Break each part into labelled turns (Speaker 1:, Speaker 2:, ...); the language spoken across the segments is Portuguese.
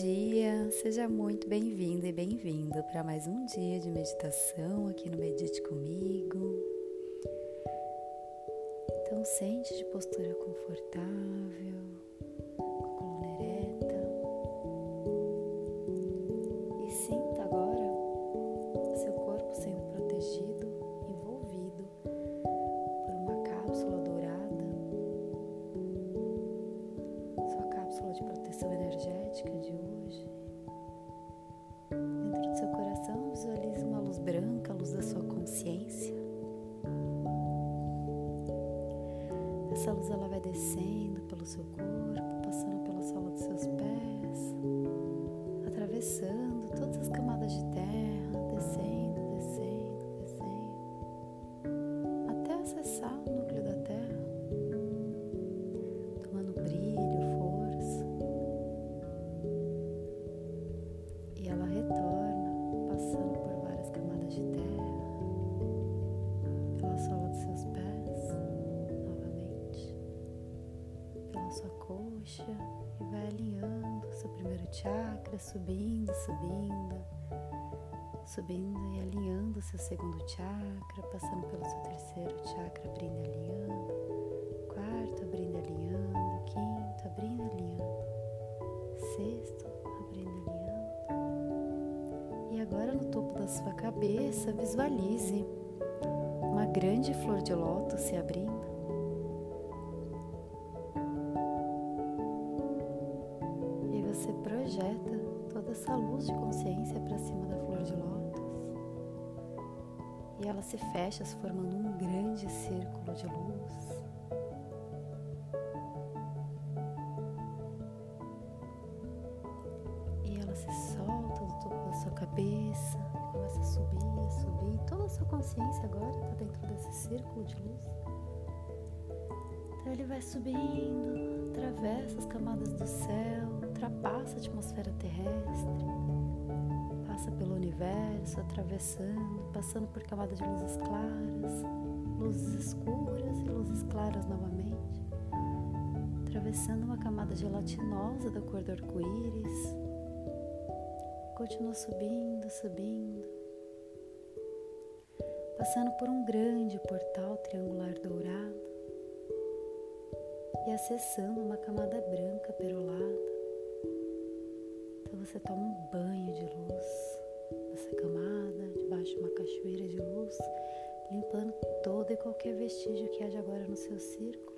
Speaker 1: dia, seja muito bem-vindo e bem-vindo para mais um dia de meditação aqui no Medite Comigo. Então, sente de postura confortável, Essa luz ela vai descendo pelo seu corpo, passando pela sola dos seus pés, atravessando todas as camadas de terra, descendo, descendo, descendo, até acessar o núcleo da Terra, tomando brilho, força. E ela retorna, passando coxa e vai alinhando seu primeiro chakra, subindo, subindo, subindo e alinhando seu segundo chakra, passando pelo seu terceiro chakra, abrindo e alinhando, quarto, abrindo e alinhando, quinto, abrindo e alinhando, sexto, abrindo e alinhando. E agora no topo da sua cabeça, visualize uma grande flor de lótus se abrindo E ela se fecha, se formando um grande círculo de luz. E ela se solta do topo da sua cabeça começa a subir, subir. Toda a sua consciência agora está dentro desse círculo de luz. Então ele vai subindo, atravessa as camadas do céu, ultrapassa a atmosfera terrestre, passa pelo universo, atravessando, passando por camadas de luzes claras, luzes escuras e luzes claras novamente, atravessando uma camada gelatinosa da cor do arco-íris, continua subindo, subindo, passando por um grande portal triangular dourado. E acessando uma camada branca perolada. Você toma um banho de luz camada, debaixo de uma cachoeira de luz, limpando todo e qualquer vestígio que haja agora no seu círculo.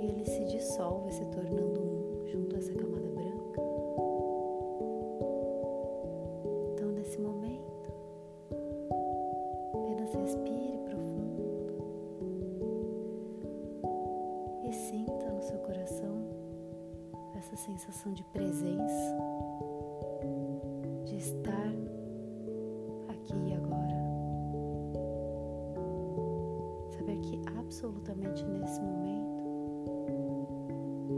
Speaker 1: E ele se dissolve, se tornando um junto a essa camada branca. Absolutamente nesse momento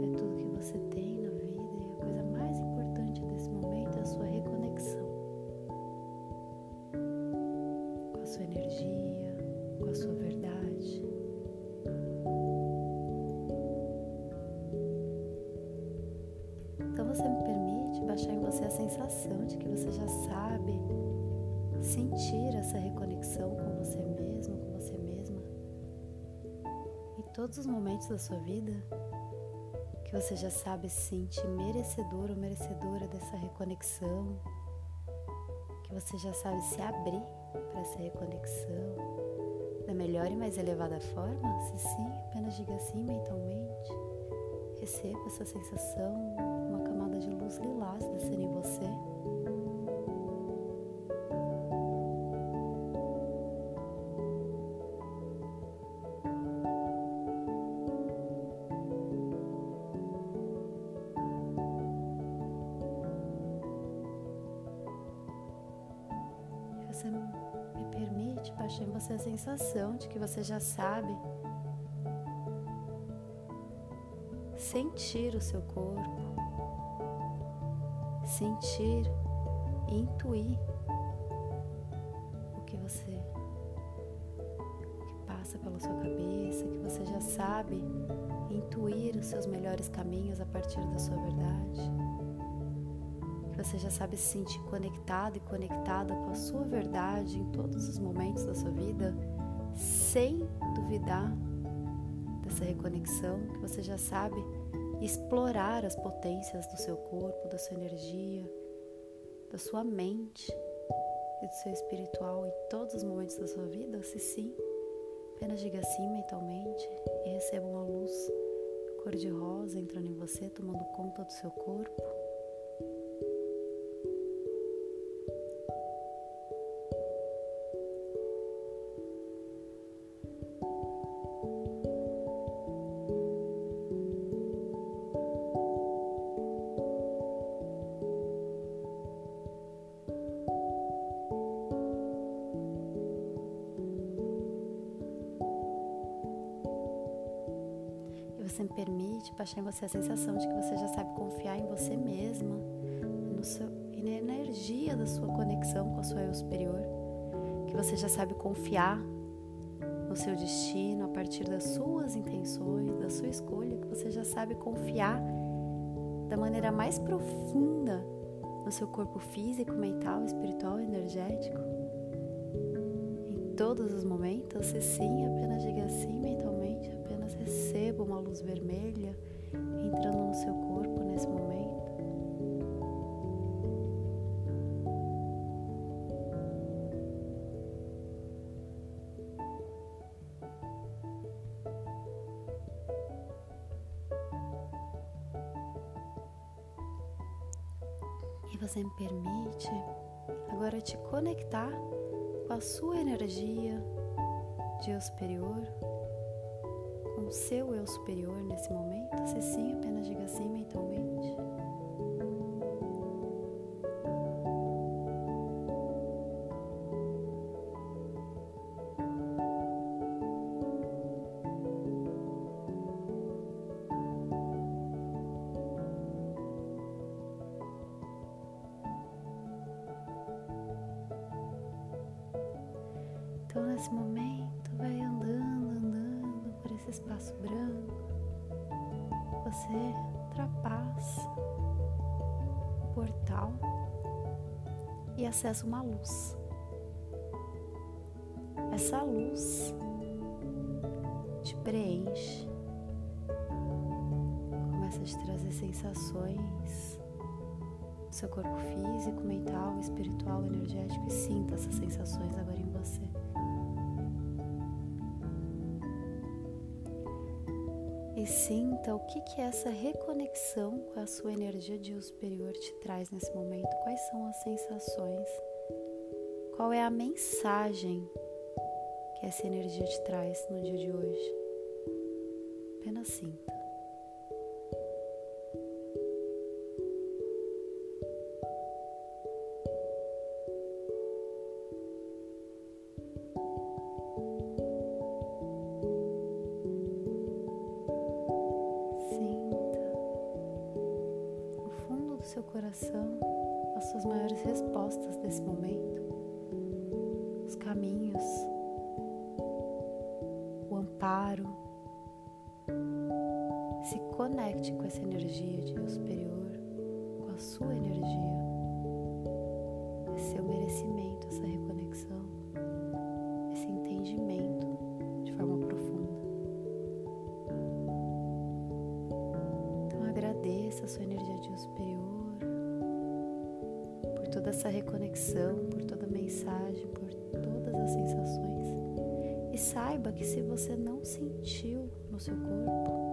Speaker 1: é tudo que você tem na vida e a coisa mais importante desse momento é a sua reconexão com a sua energia, com a sua verdade. você me permite baixar em você a sensação de que você já sabe sentir essa reconexão com você mesmo, com você mesma. Todos os momentos da sua vida, que você já sabe se sentir merecedor ou merecedora dessa reconexão, que você já sabe se abrir para essa reconexão da melhor e mais elevada forma? Se sim, apenas diga sim mentalmente. Receba essa sensação de luz lilás descer em. Você baixar em você a sensação de que você já sabe sentir o seu corpo, sentir e intuir o que você o que passa pela sua cabeça, que você já sabe intuir os seus melhores caminhos a partir da sua verdade. Você já sabe se sentir conectado e conectada com a sua verdade em todos os momentos da sua vida, sem duvidar dessa reconexão, que você já sabe explorar as potências do seu corpo, da sua energia, da sua mente e do seu espiritual em todos os momentos da sua vida? Se sim, apenas diga sim mentalmente e receba uma luz cor-de-rosa entrando em você, tomando conta do seu corpo. Você me permite baixar em você a sensação de que você já sabe confiar em você mesma seu, e na energia da sua conexão com a sua eu superior, que você já sabe confiar no seu destino a partir das suas intenções, da sua escolha, que você já sabe confiar da maneira mais profunda no seu corpo físico, mental, espiritual, energético. Todos os momentos, se sim, apenas diga sim mentalmente, apenas receba uma luz vermelha entrando no seu corpo nesse momento. E você me permite agora te conectar a sua energia de eu superior, com o seu eu superior nesse momento? Se sim, apenas diga sim mentalmente. Nesse momento, vai andando, andando por esse espaço branco. Você ultrapassa o portal e acessa uma luz. Essa luz te preenche, começa a te trazer sensações do seu corpo físico, mental, espiritual, energético e sinta essas sensações agora em você. E sinta o que, que essa reconexão com a sua energia de superior te traz nesse momento. Quais são as sensações? Qual é a mensagem que essa energia te traz no dia de hoje? Apenas sinta. Coração as suas maiores respostas desse momento, os caminhos, o amparo. Se conecte com essa energia de Deus superior, com a sua energia, é seu merecimento, essa reconexão, esse entendimento de forma profunda. Então agradeça a sua energia de Deus superior toda essa reconexão, por toda a mensagem, por todas as sensações. E saiba que se você não sentiu no seu corpo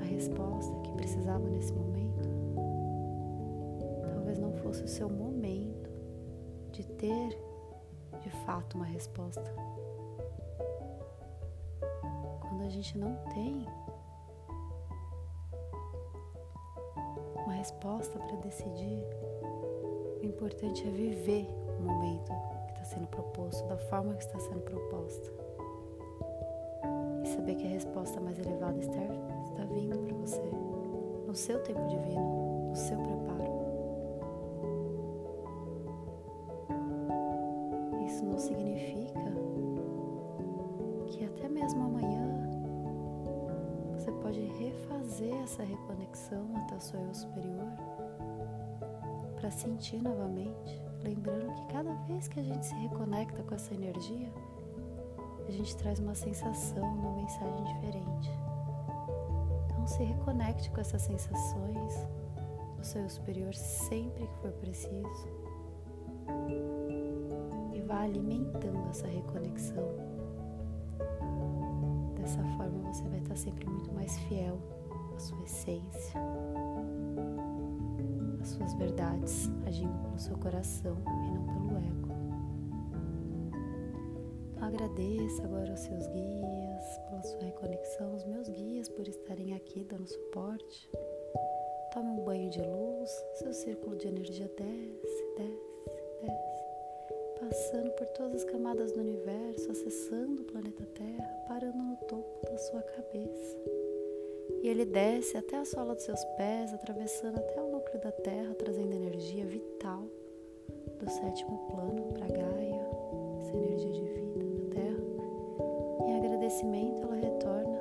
Speaker 1: a resposta que precisava nesse momento, talvez não fosse o seu momento de ter de fato uma resposta. Quando a gente não tem uma resposta para decidir, o importante é viver o momento que está sendo proposto, da forma que está sendo proposta. E saber que a resposta mais elevada está, está vindo para você, no seu tempo divino, no seu preparo. Isso não significa refazer essa reconexão até o seu eu superior para sentir novamente, lembrando que cada vez que a gente se reconecta com essa energia, a gente traz uma sensação, uma mensagem diferente. Então se reconecte com essas sensações no seu superior sempre que for preciso e vá alimentando essa reconexão. Dessa forma você vai estar sempre muito mais fiel à sua essência, às suas verdades, agindo pelo seu coração e não pelo ego. Então agradeça agora aos seus guias pela sua reconexão, os meus guias por estarem aqui dando suporte. Tome um banho de luz, seu círculo de energia desce, desce, desce, passando por todas as camadas do universo, acessando o planeta Terra, parando no topo da sua cabeça. E ele desce até a sola dos seus pés, atravessando até o núcleo da Terra, trazendo energia vital do sétimo plano para Gaia, essa energia de vida da Terra. Em agradecimento, ela retorna,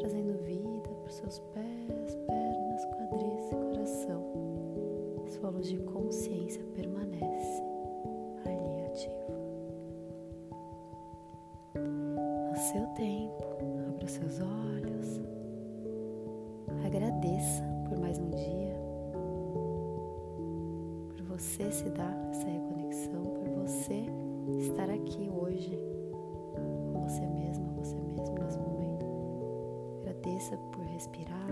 Speaker 1: trazendo vida para os seus pés, pernas, quadris e coração. Sua luz de consciência permanece ali ativa. No seu tempo, abra os seus olhos, agradeça por mais um dia, por você se dar essa reconexão, por você estar aqui hoje com você mesma, você mesmo nesse momento. Agradeça por respirar,